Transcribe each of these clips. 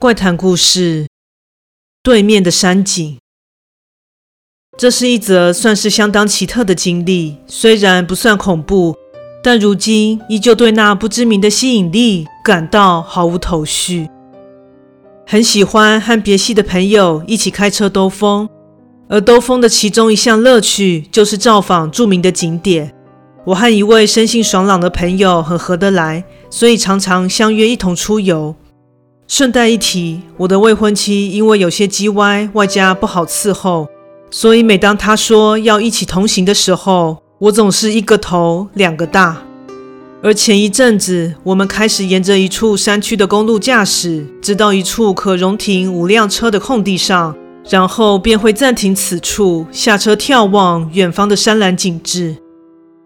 怪谈故事：对面的山景。这是一则算是相当奇特的经历，虽然不算恐怖，但如今依旧对那不知名的吸引力感到毫无头绪。很喜欢和别系的朋友一起开车兜风，而兜风的其中一项乐趣就是造访著名的景点。我和一位生性爽朗的朋友很合得来，所以常常相约一同出游。顺带一提，我的未婚妻因为有些叽歪，外加不好伺候，所以每当她说要一起同行的时候，我总是一个头两个大。而前一阵子，我们开始沿着一处山区的公路驾驶，直到一处可容停五辆车的空地上，然后便会暂停此处，下车眺望远方的山峦景致。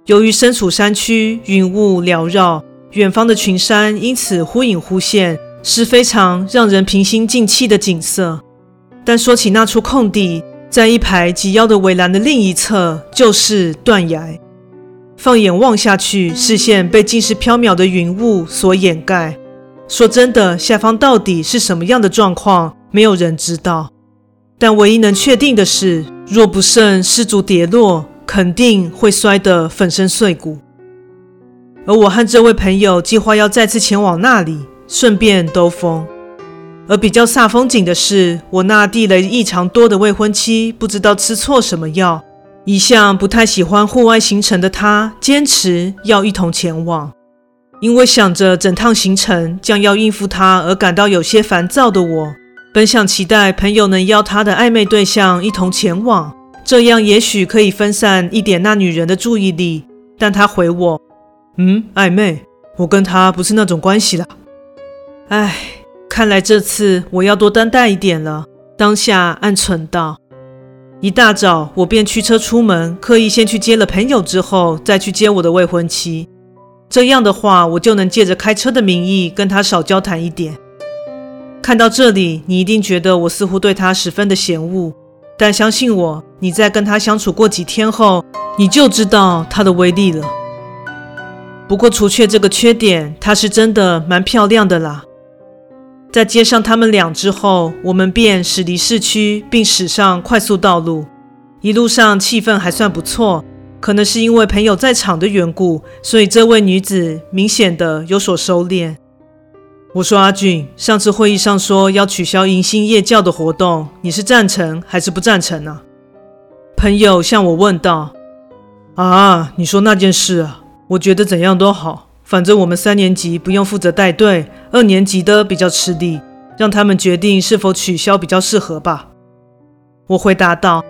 由于身处山区，云雾缭绕，远方的群山因此忽隐忽现。是非常让人平心静气的景色，但说起那处空地，在一排及腰的围栏的另一侧就是断崖。放眼望下去，视线被尽是飘渺的云雾所掩盖。说真的，下方到底是什么样的状况，没有人知道。但唯一能确定的是，若不慎失足跌落，肯定会摔得粉身碎骨。而我和这位朋友计划要再次前往那里。顺便兜风，而比较煞风景的是，我那地雷异常多的未婚妻不知道吃错什么药，一向不太喜欢户外行程的她，坚持要一同前往。因为想着整趟行程将要应付她而感到有些烦躁的我，本想期待朋友能邀她的暧昧对象一同前往，这样也许可以分散一点那女人的注意力。但她回我：“嗯，暧昧？我跟她不是那种关系了。”唉，看来这次我要多担待一点了。当下暗忖道。一大早，我便驱车出门，刻意先去接了朋友，之后再去接我的未婚妻。这样的话，我就能借着开车的名义跟她少交谈一点。看到这里，你一定觉得我似乎对她十分的嫌恶，但相信我，你在跟她相处过几天后，你就知道她的威力了。不过，除却这个缺点，她是真的蛮漂亮的啦。在接上他们俩之后，我们便驶离市区，并驶上快速道路。一路上气氛还算不错，可能是因为朋友在场的缘故，所以这位女子明显的有所收敛。我说：“阿俊，上次会议上说要取消迎新夜教的活动，你是赞成还是不赞成呢？”朋友向我问道：“啊，你说那件事啊，我觉得怎样都好。”反正我们三年级不用负责带队，二年级的比较吃力，让他们决定是否取消比较适合吧。我回答道：“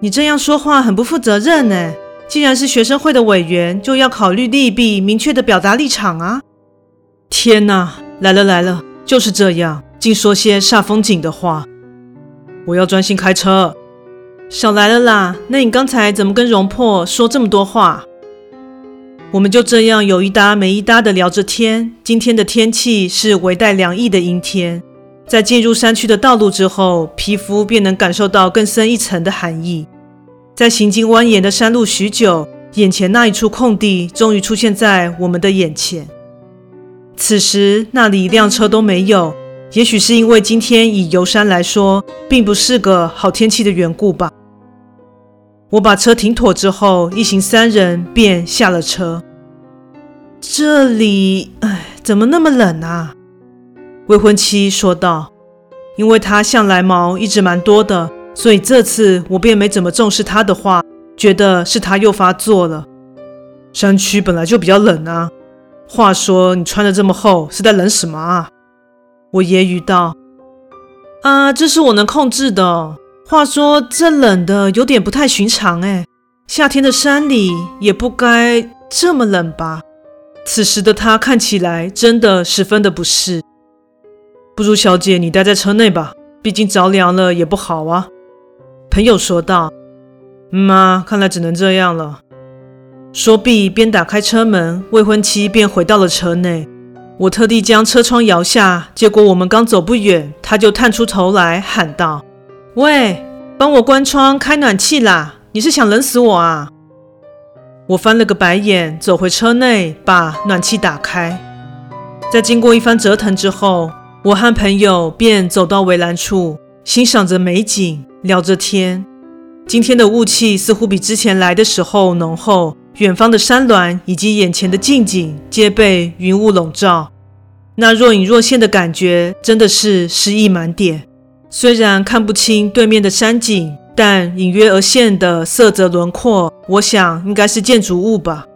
你这样说话很不负责任呢。既然是学生会的委员，就要考虑利弊，明确的表达立场啊。”天哪，来了来了，就是这样，净说些煞风景的话。我要专心开车。少来了啦，那你刚才怎么跟容破说这么多话？我们就这样有一搭没一搭的聊着天。今天的天气是微带凉意的阴天，在进入山区的道路之后，皮肤便能感受到更深一层的寒意。在行经蜿蜒的山路许久，眼前那一处空地终于出现在我们的眼前。此时那里一辆车都没有，也许是因为今天以游山来说，并不是个好天气的缘故吧。我把车停妥之后，一行三人便下了车。这里，哎，怎么那么冷啊？未婚妻说道。因为她向来毛一直蛮多的，所以这次我便没怎么重视她的话，觉得是她又发作了。山区本来就比较冷啊。话说你穿得这么厚，是在冷什么啊？我揶揄道。啊，这是我能控制的。话说这冷的有点不太寻常哎，夏天的山里也不该这么冷吧？此时的他看起来真的十分的不适。不如小姐你待在车内吧，毕竟着凉了也不好啊。朋友说道。嗯啊，看来只能这样了。说毕，边打开车门，未婚妻便回到了车内。我特地将车窗摇下，结果我们刚走不远，他就探出头来喊道。喂，帮我关窗开暖气啦！你是想冷死我啊？我翻了个白眼，走回车内，把暖气打开。在经过一番折腾之后，我和朋友便走到围栏处，欣赏着美景，聊着天。今天的雾气似乎比之前来的时候浓厚，远方的山峦以及眼前的近景皆被云雾笼罩，那若隐若现的感觉真的是诗意满点。虽然看不清对面的山景，但隐约而现的色泽轮廓，我想应该是建筑物吧。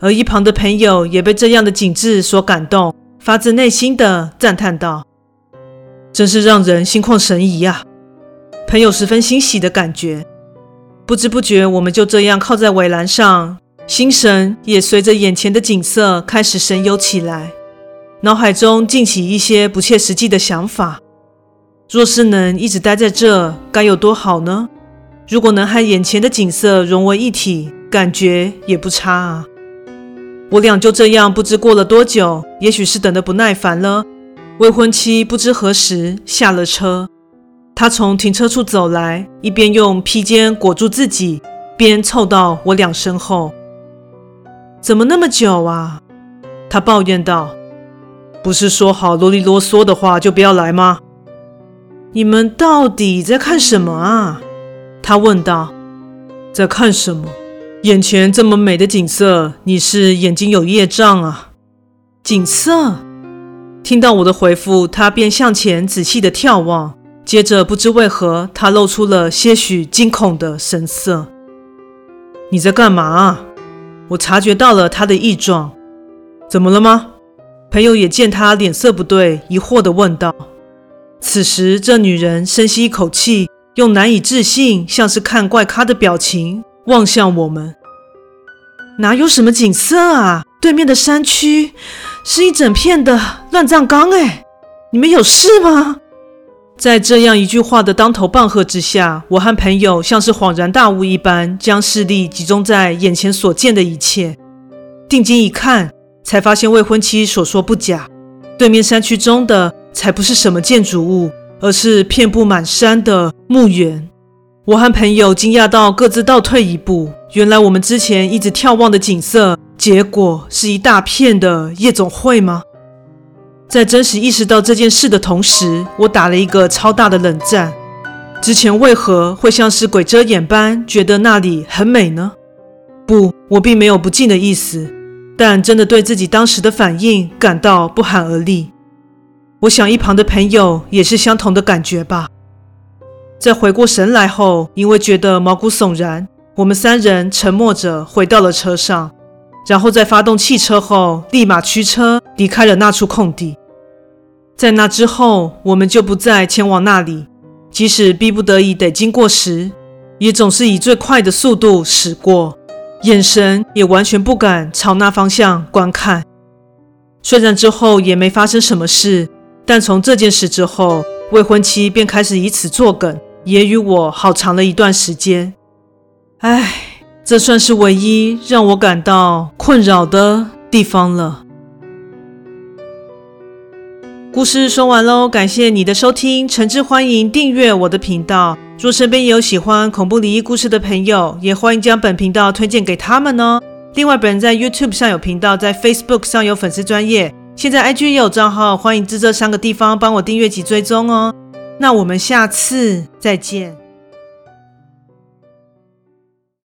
而一旁的朋友也被这样的景致所感动。发自内心的赞叹道：“真是让人心旷神怡呀！”朋友十分欣喜的感觉。不知不觉，我们就这样靠在围栏上，心神也随着眼前的景色开始神游起来，脑海中尽起一些不切实际的想法。若是能一直待在这，该有多好呢？如果能和眼前的景色融为一体，感觉也不差啊。我俩就这样不知过了多久，也许是等得不耐烦了。未婚妻不知何时下了车，她从停车处走来，一边用披肩裹住自己，边凑到我俩身后。怎么那么久啊？她抱怨道：“不是说好啰里啰嗦的话就不要来吗？”你们到底在看什么啊？他问道。在看什么？眼前这么美的景色，你是眼睛有业障啊？景色？听到我的回复，他便向前仔细地眺望，接着不知为何，他露出了些许惊恐的神色。你在干嘛？我察觉到了他的异状。怎么了吗？朋友也见他脸色不对，疑惑地问道。此时，这女人深吸一口气，用难以置信，像是看怪咖的表情。望向我们，哪有什么景色啊？对面的山区是一整片的乱葬岗哎！你们有事吗？在这样一句话的当头棒喝之下，我和朋友像是恍然大悟一般，将视力集中在眼前所见的一切。定睛一看，才发现未婚妻所说不假，对面山区中的才不是什么建筑物，而是遍布满山的墓园。我和朋友惊讶到各自倒退一步，原来我们之前一直眺望的景色，结果是一大片的夜总会吗？在真实意识到这件事的同时，我打了一个超大的冷战。之前为何会像是鬼遮眼般觉得那里很美呢？不，我并没有不敬的意思，但真的对自己当时的反应感到不寒而栗。我想一旁的朋友也是相同的感觉吧。在回过神来后，因为觉得毛骨悚然，我们三人沉默着回到了车上，然后在发动汽车后，立马驱车离开了那处空地。在那之后，我们就不再前往那里，即使逼不得已得经过时，也总是以最快的速度驶过，眼神也完全不敢朝那方向观看。虽然之后也没发生什么事，但从这件事之后，未婚妻便开始以此作梗。也与我好长了一段时间，唉，这算是唯一让我感到困扰的地方了。故事说完喽，感谢你的收听，诚挚欢迎订阅我的频道。若身边有喜欢恐怖灵异故事的朋友，也欢迎将本频道推荐给他们哦。另外，本人在 YouTube 上有频道，在 Facebook 上有粉丝专业，现在 IG 也有账号，欢迎至这三个地方帮我订阅及追踪哦。那我们下次再见。